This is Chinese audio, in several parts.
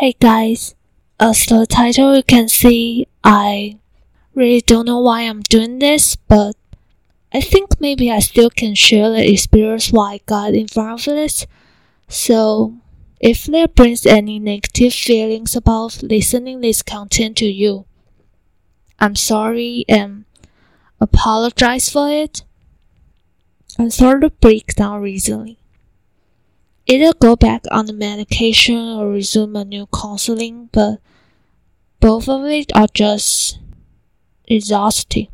Hey guys, as the title you can see, I really don't know why I'm doing this, but I think maybe I still can share the experience why I got in front of this. So, if there brings any negative feelings about listening this content to you, I'm sorry and apologize for it. I started to break down recently. Either go back on the medication or resume a new counseling, but both of it are just exhausting.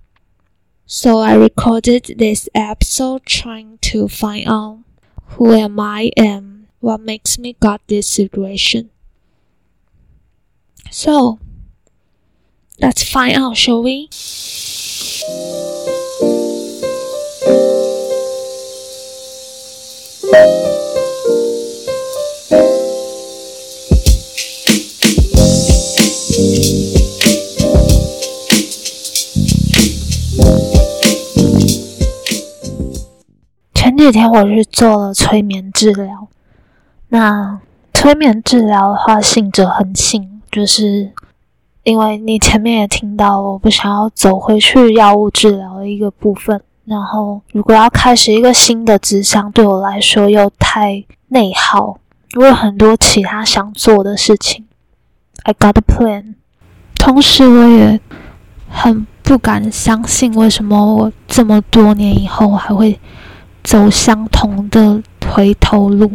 So I recorded this episode trying to find out who am I and what makes me got this situation. So let's find out, shall we? 几天我去做了催眠治疗。那催眠治疗的话，信者恒信，就是因为你前面也听到，我不想要走回去药物治疗的一个部分。然后，如果要开始一个新的志向，对我来说又太内耗，我有很多其他想做的事情。I got a plan。同时，我也很不敢相信，为什么我这么多年以后还会。走相同的回头路，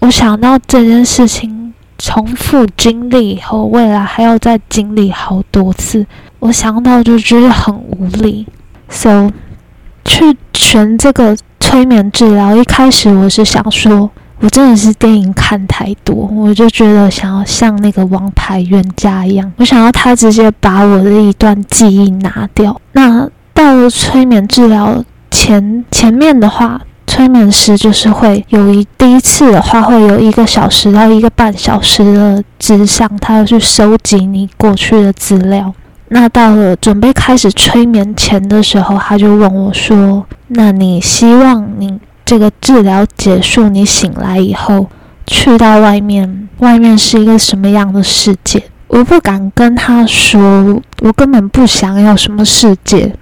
我想到这件事情重复经历以后，未来还要再经历好多次，我想到就觉得很无力。So，去选这个催眠治疗，一开始我是想说，我真的是电影看太多，我就觉得想要像那个王牌冤家一样，我想要他直接把我的一段记忆拿掉。那到了催眠治疗前前面的话。催眠师就是会有一第一次的话，会有一个小时到一个半小时的智商，他要去收集你过去的资料。那到了准备开始催眠前的时候，他就问我说：“那你希望你这个治疗结束，你醒来以后去到外面，外面是一个什么样的世界？”我不敢跟他说，我根本不想要什么世界，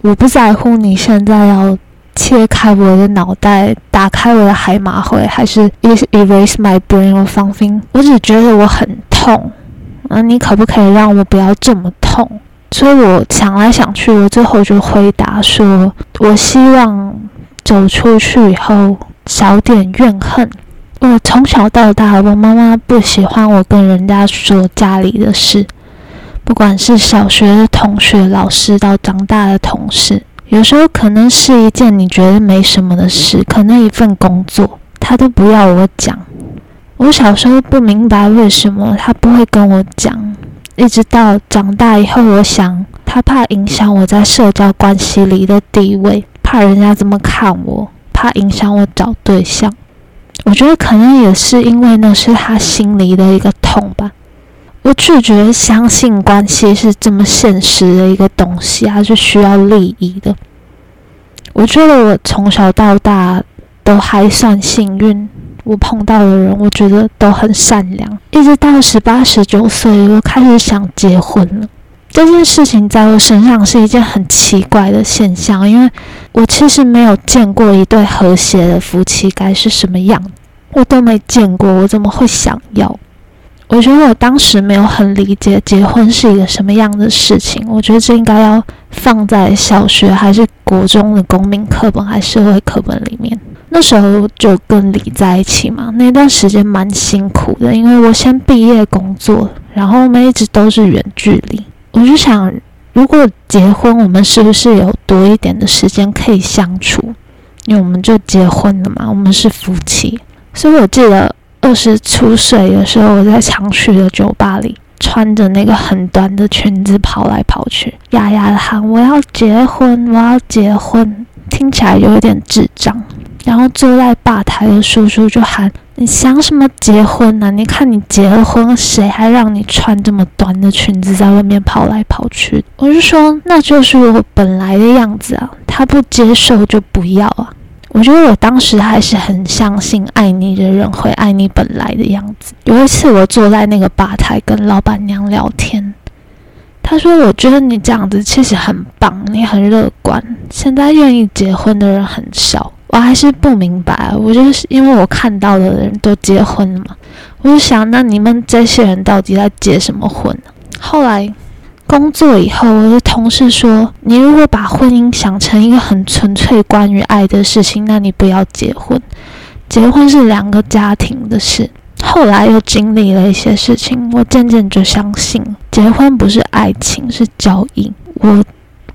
我不在乎你现在要。切开我的脑袋，打开我的海马回，还是 erase my brain or something？我只觉得我很痛，那你可不可以让我不要这么痛？所以我想来想去，我最后就回答说：我希望走出去以后少点怨恨。我从小到大，我妈妈不喜欢我跟人家说家里的事，不管是小学的同学、老师，到长大的同事。有时候可能是一件你觉得没什么的事，可能一份工作，他都不要我讲。我小时候不明白为什么他不会跟我讲，一直到长大以后，我想他怕影响我在社交关系里的地位，怕人家怎么看我，怕影响我找对象。我觉得可能也是因为那是他心里的一个痛吧。我拒绝相信关系是这么现实的一个东西，它是需要利益的。我觉得我从小到大都还算幸运，我碰到的人，我觉得都很善良。一直到十八、十九岁，我开始想结婚了。这件事情在我身上是一件很奇怪的现象，因为我其实没有见过一对和谐的夫妻该是什么样，我都没见过，我怎么会想要？我觉得我当时没有很理解结婚是一个什么样的事情。我觉得这应该要放在小学还是国中的公民课本还是社会课本里面。那时候就跟李在一起嘛，那段时间蛮辛苦的，因为我先毕业工作，然后我们一直都是远距离。我就想，如果结婚，我们是不是有多一点的时间可以相处？因为我们就结婚了嘛，我们是夫妻，所以我记得。二十出岁的时候，我在常去的酒吧里，穿着那个很短的裙子跑来跑去，哑哑的喊：“我要结婚，我要结婚。”听起来有一点智障。然后坐在吧台的叔叔就喊：“你想什么结婚呢？你看你结了婚，谁还让你穿这么短的裙子在外面跑来跑去？”我就说：“那就是我本来的样子啊，他不接受就不要啊。”我觉得我当时还是很相信爱你的人会爱你本来的样子。有一次，我坐在那个吧台跟老板娘聊天，她说：“我觉得你这样子其实很棒，你很乐观。现在愿意结婚的人很少。”我还是不明白，我就是因为我看到的人都结婚了嘛，我就想，那你们这些人到底在结什么婚呢？后来。工作以后，我的同事说：“你如果把婚姻想成一个很纯粹关于爱的事情，那你不要结婚。结婚是两个家庭的事。”后来又经历了一些事情，我渐渐就相信，结婚不是爱情，是交易。我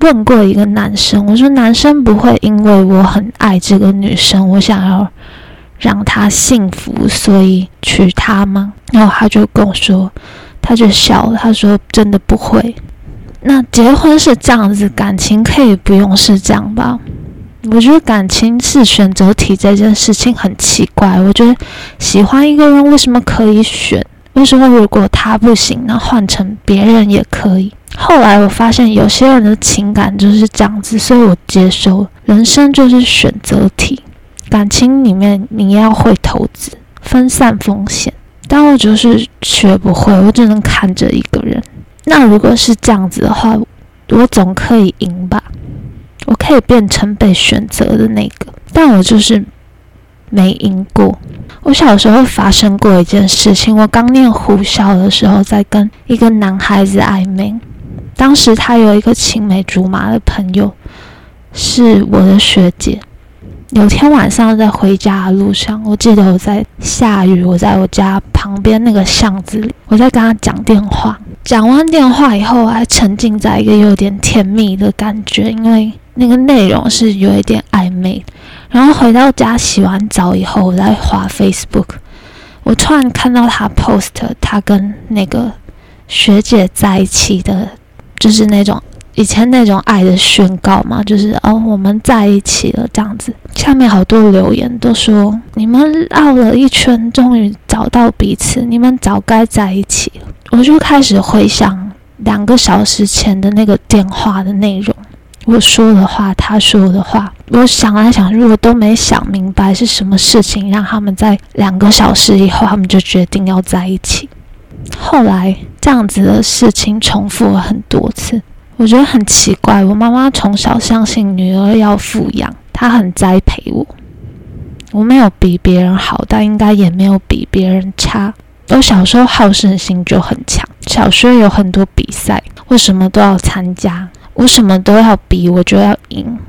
问过一个男生，我说：“男生不会因为我很爱这个女生，我想要让她幸福，所以娶她吗？”然后他就跟我说。他就笑了，他说：“真的不会。那结婚是这样子，感情可以不用是这样吧？我觉得感情是选择题这件事情很奇怪。我觉得喜欢一个人为什么可以选？为什么如果他不行，那换成别人也可以？后来我发现有些人的情感就是这样子，所以我接受。人生就是选择题，感情里面你要会投资，分散风险。”但我就是学不会，我只能看着一个人。那如果是这样子的话，我总可以赢吧？我可以变成被选择的那个，但我就是没赢过。我小时候发生过一件事情，我刚念护校的时候，在跟一个男孩子暧昧。当时他有一个青梅竹马的朋友，是我的学姐。有天晚上在回家的路上，我记得我在下雨，我在我家旁边那个巷子里，我在跟他讲电话。讲完电话以后，还沉浸在一个有点甜蜜的感觉，因为那个内容是有一点暧昧。然后回到家洗完澡以后，我在滑 Facebook，我突然看到他 post 他跟那个学姐在一起的，就是那种。以前那种爱的宣告嘛，就是哦，我们在一起了这样子。下面好多留言都说，你们绕了一圈，终于找到彼此，你们早该在一起了。我就开始回想两个小时前的那个电话的内容，我说的话，他说的话，我想来想去，我都没想明白是什么事情让他们在两个小时以后，他们就决定要在一起。后来这样子的事情重复了很多次。我觉得很奇怪，我妈妈从小相信女儿要富养，她很栽培我。我没有比别人好，但应该也没有比别人差。我小时候好胜心就很强，小学有很多比赛，我什么都要参加，我什么都要比，我就要赢。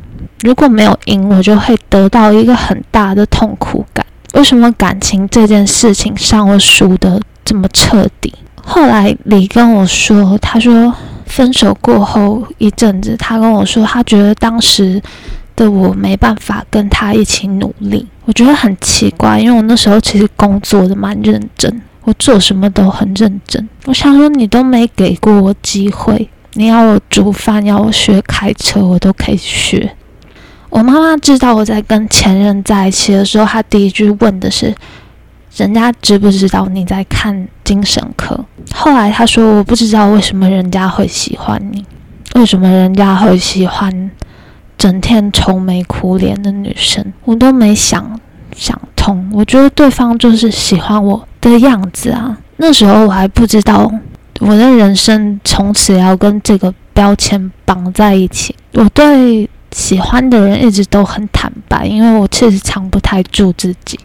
如果没有赢，我就会得到一个很大的痛苦感。为什么感情这件事情上我输得这么彻底？后来李跟我说，他说。分手过后一阵子，他跟我说，他觉得当时的我没办法跟他一起努力。我觉得很奇怪，因为我那时候其实工作的蛮认真，我做什么都很认真。我想说，你都没给过我机会，你要我煮饭，要我学开车，我都可以学。我妈妈知道我在跟前任在一起的时候，她第一句问的是。人家知不知道你在看精神科？后来他说：“我不知道为什么人家会喜欢你，为什么人家会喜欢整天愁眉苦脸的女生。”我都没想想通。我觉得对方就是喜欢我的样子啊。那时候我还不知道我的人生从此要跟这个标签绑在一起。我对喜欢的人一直都很坦白，因为我确实藏不太住自己。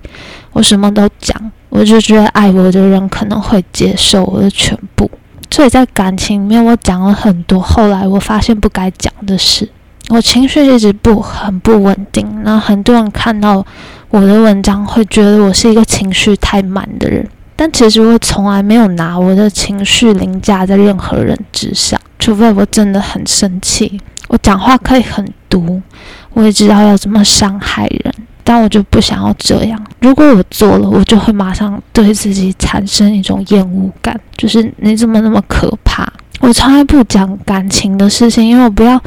我什么都讲，我就觉得爱我的人可能会接受我的全部，所以在感情里面我讲了很多。后来我发现不该讲的事，我情绪一直不很不稳定。那很多人看到我的文章会觉得我是一个情绪太满的人，但其实我从来没有拿我的情绪凌驾在任何人之上，除非我真的很生气，我讲话可以很毒，我也知道要怎么伤害人。但我就不想要这样。如果我做了，我就会马上对自己产生一种厌恶感，就是你怎么那么可怕？我从来不讲感情的事情，因为我不要，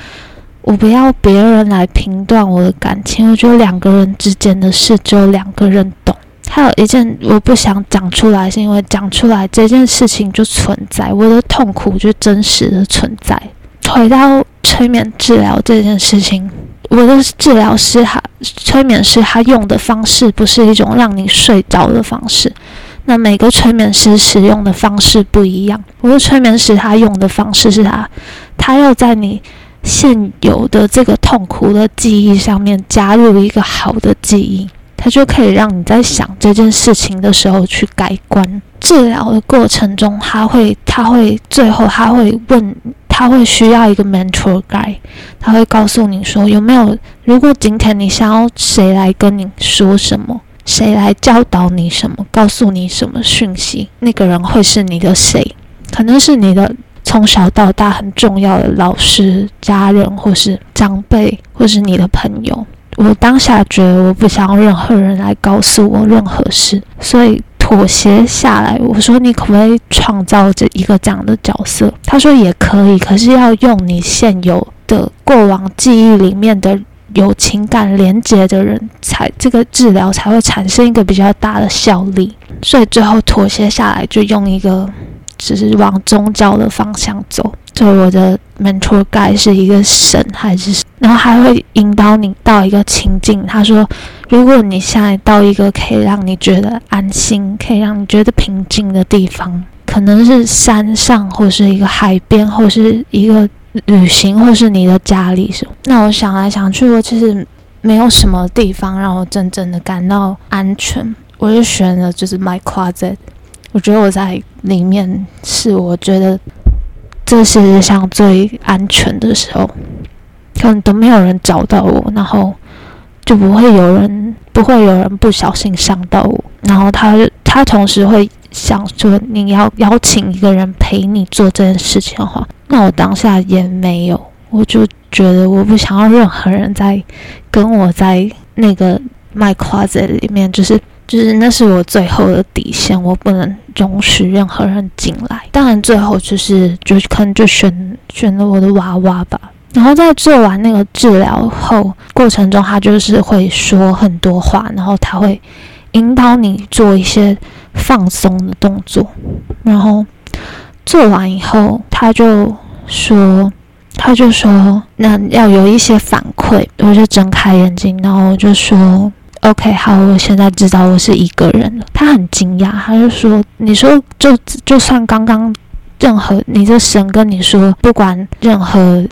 我不要别人来评断我的感情。我觉得两个人之间的事，只有两个人懂。还有一件我不想讲出来，是因为讲出来这件事情就存在，我的痛苦就真实的存在。回到催眠治疗这件事情。我的治疗师他催眠师他用的方式不是一种让你睡着的方式，那每个催眠师使用的方式不一样。我的催眠师他用的方式是他，他要在你现有的这个痛苦的记忆上面加入一个好的记忆，他就可以让你在想这件事情的时候去改观。治疗的过程中，他会他会最后他会问。他会需要一个 mentor guide，他会告诉你说有没有，如果今天你想要谁来跟你说什么，谁来教导你什么，告诉你什么讯息，那个人会是你的谁？可能是你的从小到大很重要的老师、家人，或是长辈，或是你的朋友。我当下觉得我不想要任何人来告诉我任何事，所以。妥协下来，我说你可不可以创造这一个这样的角色？他说也可以，可是要用你现有的过往记忆里面的有情感连接的人才，这个治疗才会产生一个比较大的效力。所以最后妥协下来，就用一个只是往宗教的方向走。就我的 mentor guy 是一个神还是？然后还会引导你到一个情境。他说，如果你现在到一个可以让你觉得安心、可以让你觉得平静的地方，可能是山上，或是一个海边，或是一个旅行，或是你的家里什。那我想来想去，我其实没有什么地方让我真正的感到安全。我就选了就是 my closet。我觉得我在里面是我觉得。这世界上最安全的时候，可能都没有人找到我，然后就不会有人不会有人不小心伤到我。然后他他同时会想说，你要邀请一个人陪你做这件事情的话，那我当下也没有，我就觉得我不想要任何人在跟我在那个 my closet 里面，就是。就是那是我最后的底线，我不能容许任何人进来。当然，最后就是就可能就选选了我的娃娃吧。然后在做完那个治疗后过程中，他就是会说很多话，然后他会引导你做一些放松的动作。然后做完以后，他就说，他就说，那要有一些反馈。我就睁开眼睛，然后就说。OK，好，我现在知道我是一个人了。他很惊讶，他就说：“你说，就就算刚刚任何你这神跟你说，不管任何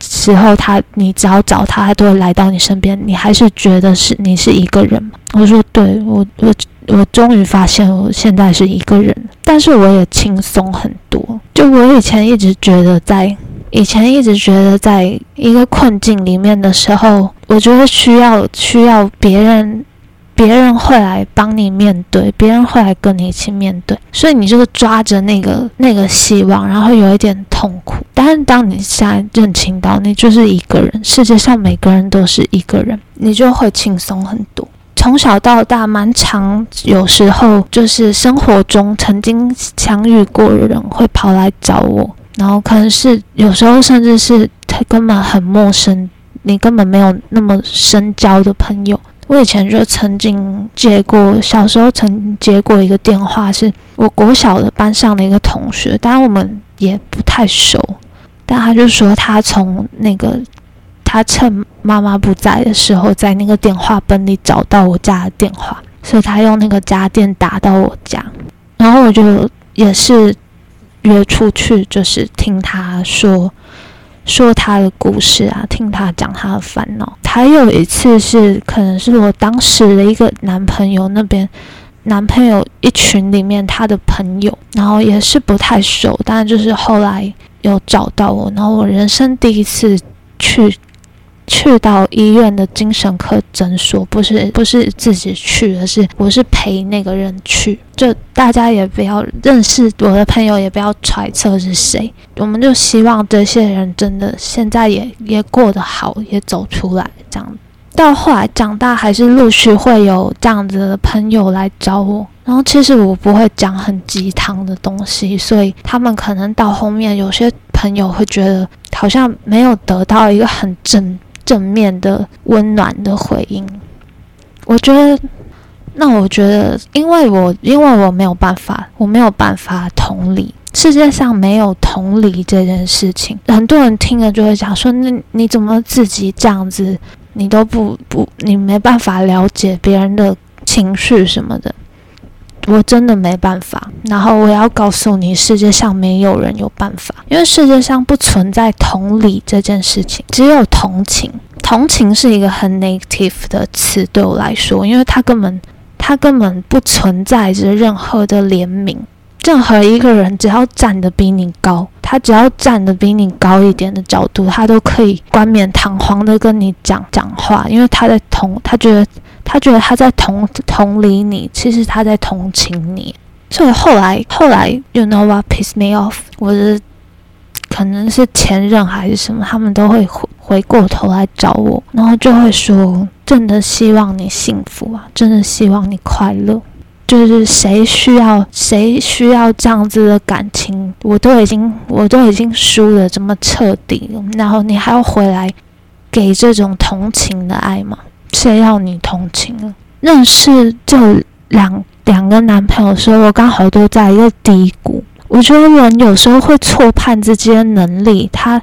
时候他，你只要找他，他都会来到你身边，你还是觉得是你是一个人吗？”我说：“对，我我我终于发现我现在是一个人，但是我也轻松很多。就我以前一直觉得在。”以前一直觉得，在一个困境里面的时候，我觉得需要需要别人，别人会来帮你面对，别人会来跟你一起面对，所以你就是抓着那个那个希望，然后有一点痛苦。但是当你现在认清到你就是一个人，世界上每个人都是一个人，你就会轻松很多。从小到大，蛮长，有时候就是生活中曾经相遇过的人会跑来找我。然后可能是有时候，甚至是他根本很陌生，你根本没有那么深交的朋友。我以前就曾经接过，小时候曾接过一个电话，是我国小的班上的一个同学，当然我们也不太熟，但他就说他从那个他趁妈妈不在的时候，在那个电话本里找到我家的电话，所以他用那个家电打到我家，然后我就也是。约出去就是听他说说他的故事啊，听他讲他的烦恼。还有一次是可能是我当时的一个男朋友那边，男朋友一群里面他的朋友，然后也是不太熟，但就是后来有找到我，然后我人生第一次去。去到医院的精神科诊所，不是不是自己去，而是我是陪那个人去。就大家也不要认识我的朋友，也不要揣测是谁。我们就希望这些人真的现在也也过得好，也走出来。这样到后来长大，还是陆续会有这样子的朋友来找我。然后其实我不会讲很鸡汤的东西，所以他们可能到后面有些朋友会觉得好像没有得到一个很正。正面的温暖的回应，我觉得，那我觉得，因为我因为我没有办法，我没有办法同理，世界上没有同理这件事情。很多人听了就会讲说，那你怎么自己这样子你都不不，你没办法了解别人的情绪什么的。我真的没办法。然后我要告诉你，世界上没有人有办法，因为世界上不存在同理这件事情，只有同情。同情是一个很 negative 的词，对我来说，因为它根本它根本不存在着任何的怜悯。任何一个人只要站得比你高，他只要站得比你高一点的角度，他都可以冠冕堂皇的跟你讲讲话，因为他在同，他觉得他觉得他在同同理你，其实他在同情你。所以后来后来，you know what piss me off？我的可能是前任还是什么，他们都会回回过头来找我，然后就会说：“真的希望你幸福啊，真的希望你快乐。”就是谁需要谁需要这样子的感情，我都已经我都已经输的这么彻底了，然后你还要回来给这种同情的爱吗？谁要你同情了？认识就两两个男朋友的时候，我刚好都在一个低谷。我觉得人有时候会错判自己的能力，他。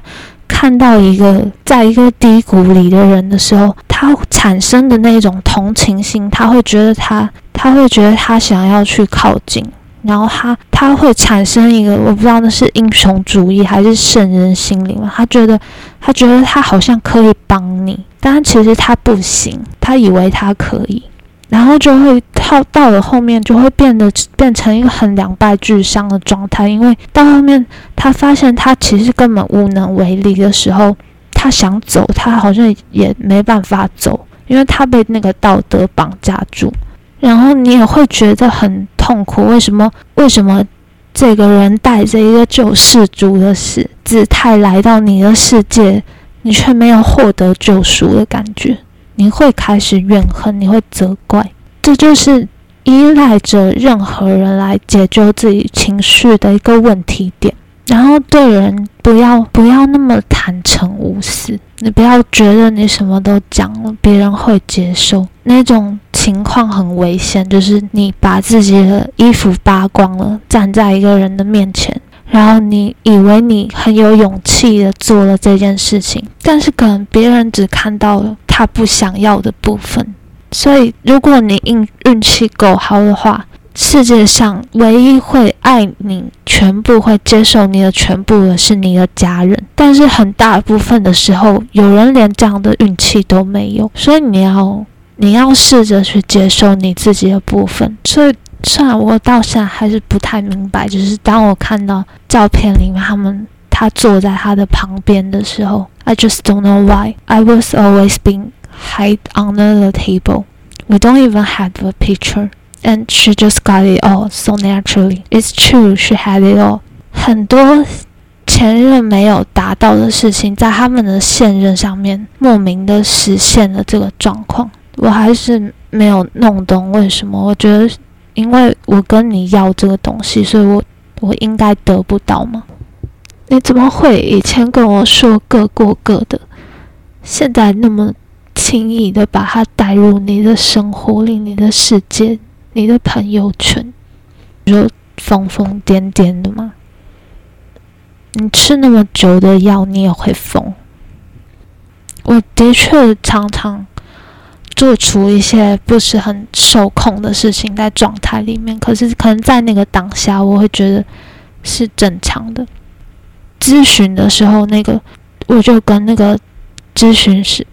看到一个在一个低谷里的人的时候，他产生的那种同情心，他会觉得他，他会觉得他想要去靠近，然后他他会产生一个我不知道那是英雄主义还是圣人心理嘛？他觉得他觉得他好像可以帮你，但其实他不行，他以为他可以。然后就会到到了后面，就会变得变成一个很两败俱伤的状态。因为到后面，他发现他其实根本无能为力的时候，他想走，他好像也没办法走，因为他被那个道德绑架住。然后你也会觉得很痛苦。为什么？为什么这个人带着一个救世主的死姿态来到你的世界，你却没有获得救赎的感觉？你会开始怨恨，你会责怪，这就是依赖着任何人来解救自己情绪的一个问题点。然后对人不要不要那么坦诚无私，你不要觉得你什么都讲了，别人会接受。那种情况很危险，就是你把自己的衣服扒光了，站在一个人的面前。然后你以为你很有勇气的做了这件事情，但是可能别人只看到了他不想要的部分。所以，如果你运运气够好的话，世界上唯一会爱你、全部会接受你的全部的是你的家人。但是很大部分的时候，有人连这样的运气都没有。所以你要你要试着去接受你自己的部分。所以。虽然我到现在还是不太明白，就是当我看到照片里面他们他坐在他的旁边的时候，I just don't know why I was always being hide under the table. We don't even have a picture, and she just got it all so naturally. It's true, she had it all. 很多前任没有达到的事情，在他们的现任上面莫名的实现了这个状况。我还是没有弄懂为什么。我觉得。因为我跟你要这个东西，所以我我应该得不到吗？你怎么会以前跟我说各过各的，现在那么轻易的把它带入你的生活里、你的世界、你的朋友圈，就疯疯癫癫的吗？你吃那么久的药，你也会疯。我的确常常。做出一些不是很受控的事情在状态里面，可是可能在那个当下，我会觉得是正常的。咨询的时候，那个我就跟那个咨询师、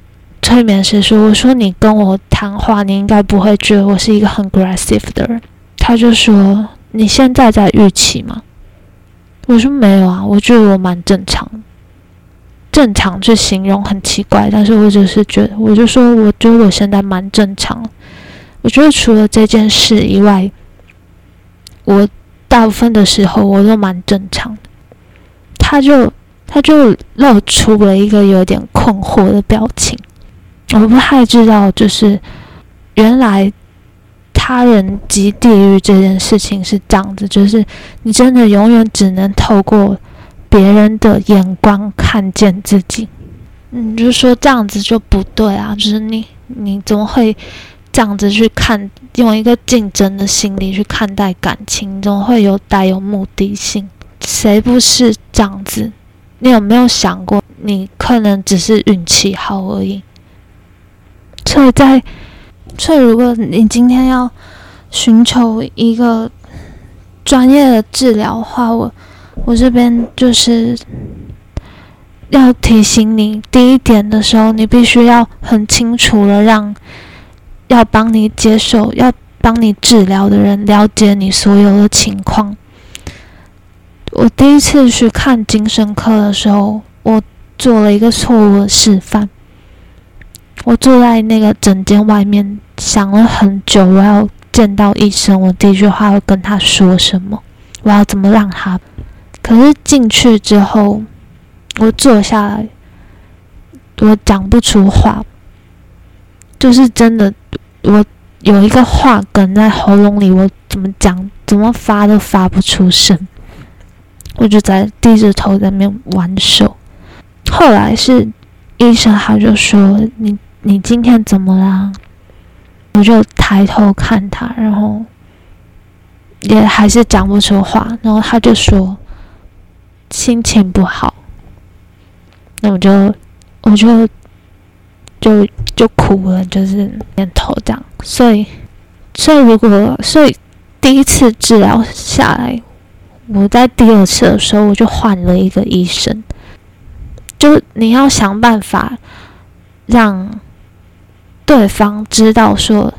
催眠师说：“我说你跟我谈话，你应该不会觉得我是一个很 aggressive 的人。”他就说：“你现在在预期吗？”我说：“没有啊，我觉得我蛮正常的。”正常去形容很奇怪，但是我只是觉得，我就说，我觉得我现在蛮正常。我觉得除了这件事以外，我大部分的时候我都蛮正常的。他就他就露出了一个有点困惑的表情。我不太知道，就是原来他人即地狱这件事情是这样子，就是你真的永远只能透过。别人的眼光看见自己，嗯，就说这样子就不对啊！就是你，你怎么会这样子去看？用一个竞争的心理去看待感情，怎么会有带有目的性？谁不是这样子？你有没有想过，你可能只是运气好而已？所以在，所以如果你今天要寻求一个专业的治疗的话，我我这边就是要提醒你，第一点的时候，你必须要很清楚的让要帮你接受、要帮你治疗的人了解你所有的情况。我第一次去看精神科的时候，我做了一个错误的示范。我坐在那个诊间外面，想了很久，我要见到医生，我第一句话要跟他说什么？我要怎么让他？可是进去之后，我坐下来，我讲不出话，就是真的，我有一个话梗在喉咙里，我怎么讲、怎么发都发不出声。我就在低着头在那边玩手，后来是医生他就说：“你你今天怎么啦？”我就抬头看他，然后也还是讲不出话，然后他就说：“心情不好。”那我就我就就就哭了，就是点头这样。所以所以如果所以第一次治疗下来。我在第二次的时候，我就换了一个医生。就你要想办法让对方知道说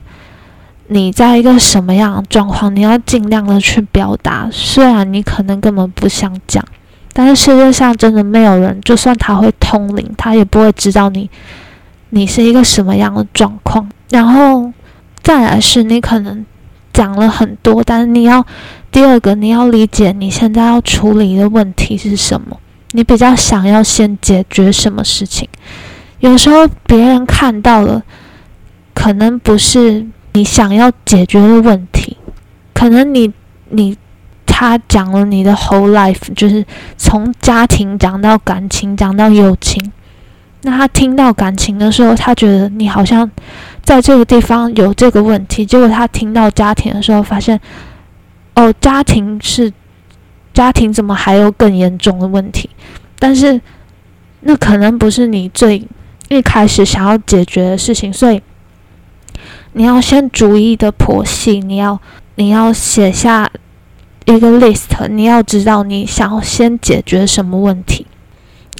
你在一个什么样的状况，你要尽量的去表达。虽然你可能根本不想讲，但是世界上真的没有人，就算他会通灵，他也不会知道你你是一个什么样的状况。然后再来是你可能讲了很多，但是你要。第二个，你要理解你现在要处理的问题是什么，你比较想要先解决什么事情。有时候别人看到了，可能不是你想要解决的问题，可能你你他讲了你的 whole life，就是从家庭讲到感情，讲到友情。那他听到感情的时候，他觉得你好像在这个地方有这个问题，结果他听到家庭的时候，发现。哦，家庭是家庭，怎么还有更严重的问题？但是那可能不是你最一开始想要解决的事情，所以你要先逐一的剖析，你要你要写下一个 list，你要知道你想要先解决什么问题。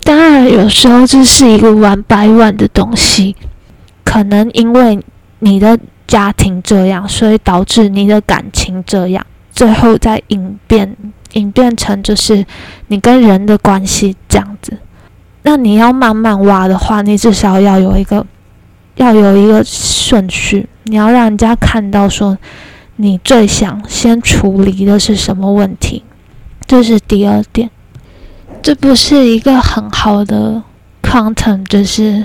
当然，有时候这是一个玩百万的东西，可能因为你的家庭这样，所以导致你的感情这样。最后再演变，演变成就是你跟人的关系这样子。那你要慢慢挖的话，你至少要有一个，要有一个顺序。你要让人家看到说，你最想先处理的是什么问题。这是第二点。这不是一个很好的 content，就是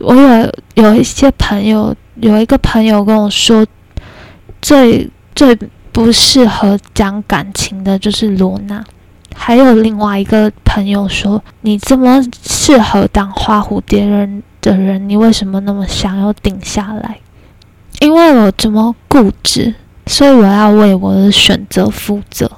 我有有一些朋友，有一个朋友跟我说，最最。不适合讲感情的，就是罗娜。还有另外一个朋友说：“你这么适合当花蝴蝶人的人，你为什么那么想要顶下来？”因为我这么固执，所以我要为我的选择负责。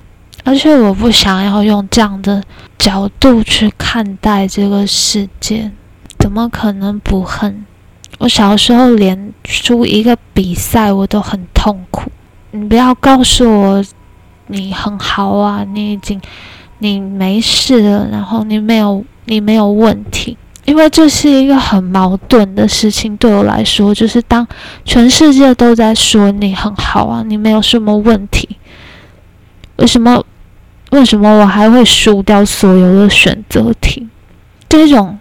而且我不想要用这样的角度去看待这个世界。怎么可能不恨？我小时候连输一个比赛我都很痛苦。你不要告诉我你很好啊，你已经你没事了，然后你没有你没有问题，因为这是一个很矛盾的事情。对我来说，就是当全世界都在说你很好啊，你没有什么问题，为什么为什么我还会输掉所有的选择题？这种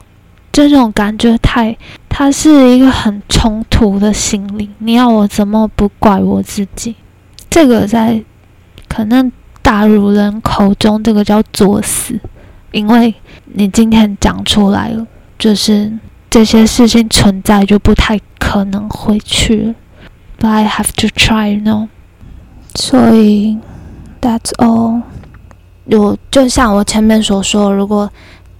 这种感觉太，它是一个很冲突的心理。你要我怎么不怪我自己？这个在可能大陆人口中，这个叫作死，因为你今天讲出来了，就是这些事情存在，就不太可能会去。But I have to try, you know. 所以，That's all. 我就像我前面所说，如果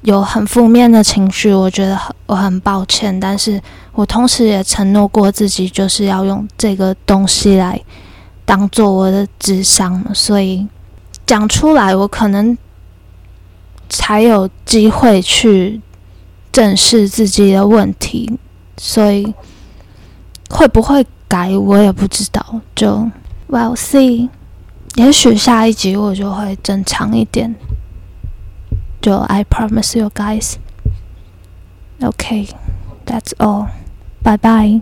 有很负面的情绪，我觉得很我很抱歉，但是我同时也承诺过自己，就是要用这个东西来。当做我的智商，所以讲出来，我可能才有机会去正视自己的问题。所以会不会改我也不知道，就 We'll see。也许下一集我就会正常一点。就 I promise you guys. Okay, that's all. Bye bye.